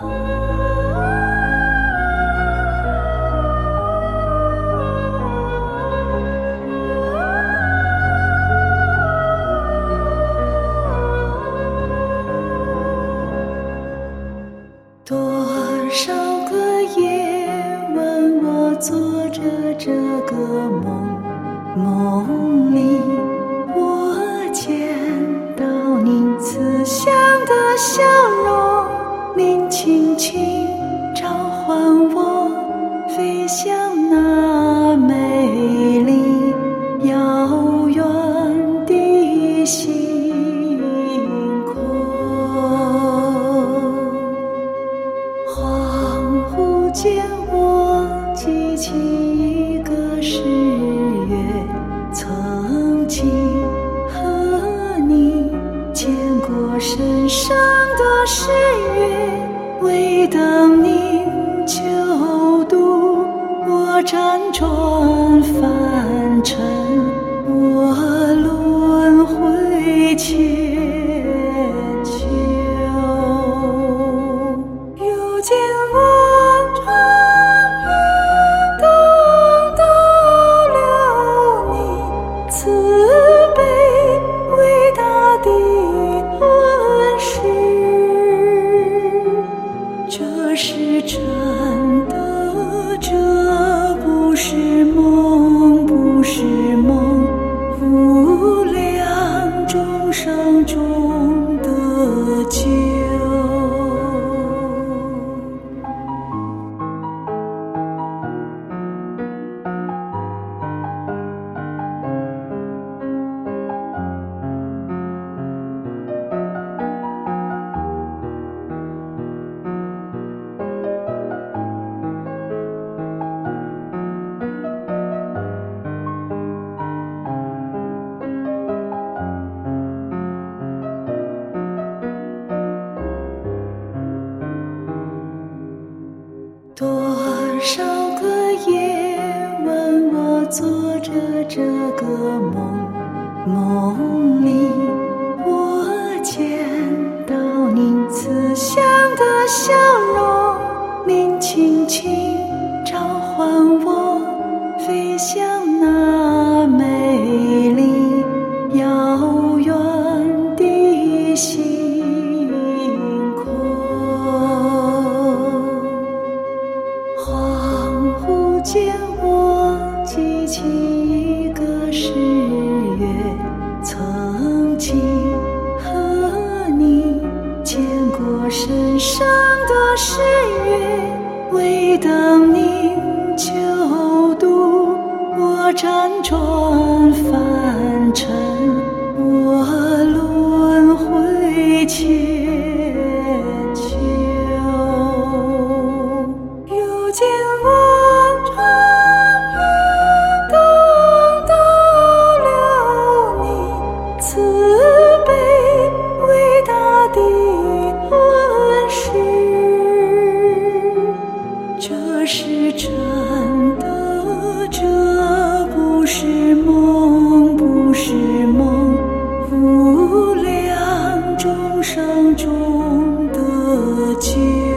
多这个梦，梦里我见到你慈祥的笑容，您轻轻召唤我，飞向那美丽遥远的星空。恍惚间，我记起誓约，曾经和你见过深深的誓约，为等你就渡我辗转反这是真的，这不是梦，不是梦，无量众生中的救。多少个夜晚，我做着这个梦，梦里我见到您慈祥的笑容，您轻轻召唤我，飞向那美丽遥远的星。记起一个誓约，曾经和你见过深深的誓约，为等您救度我辗转凡尘，我轮回千秋。如今我无量众生中的救。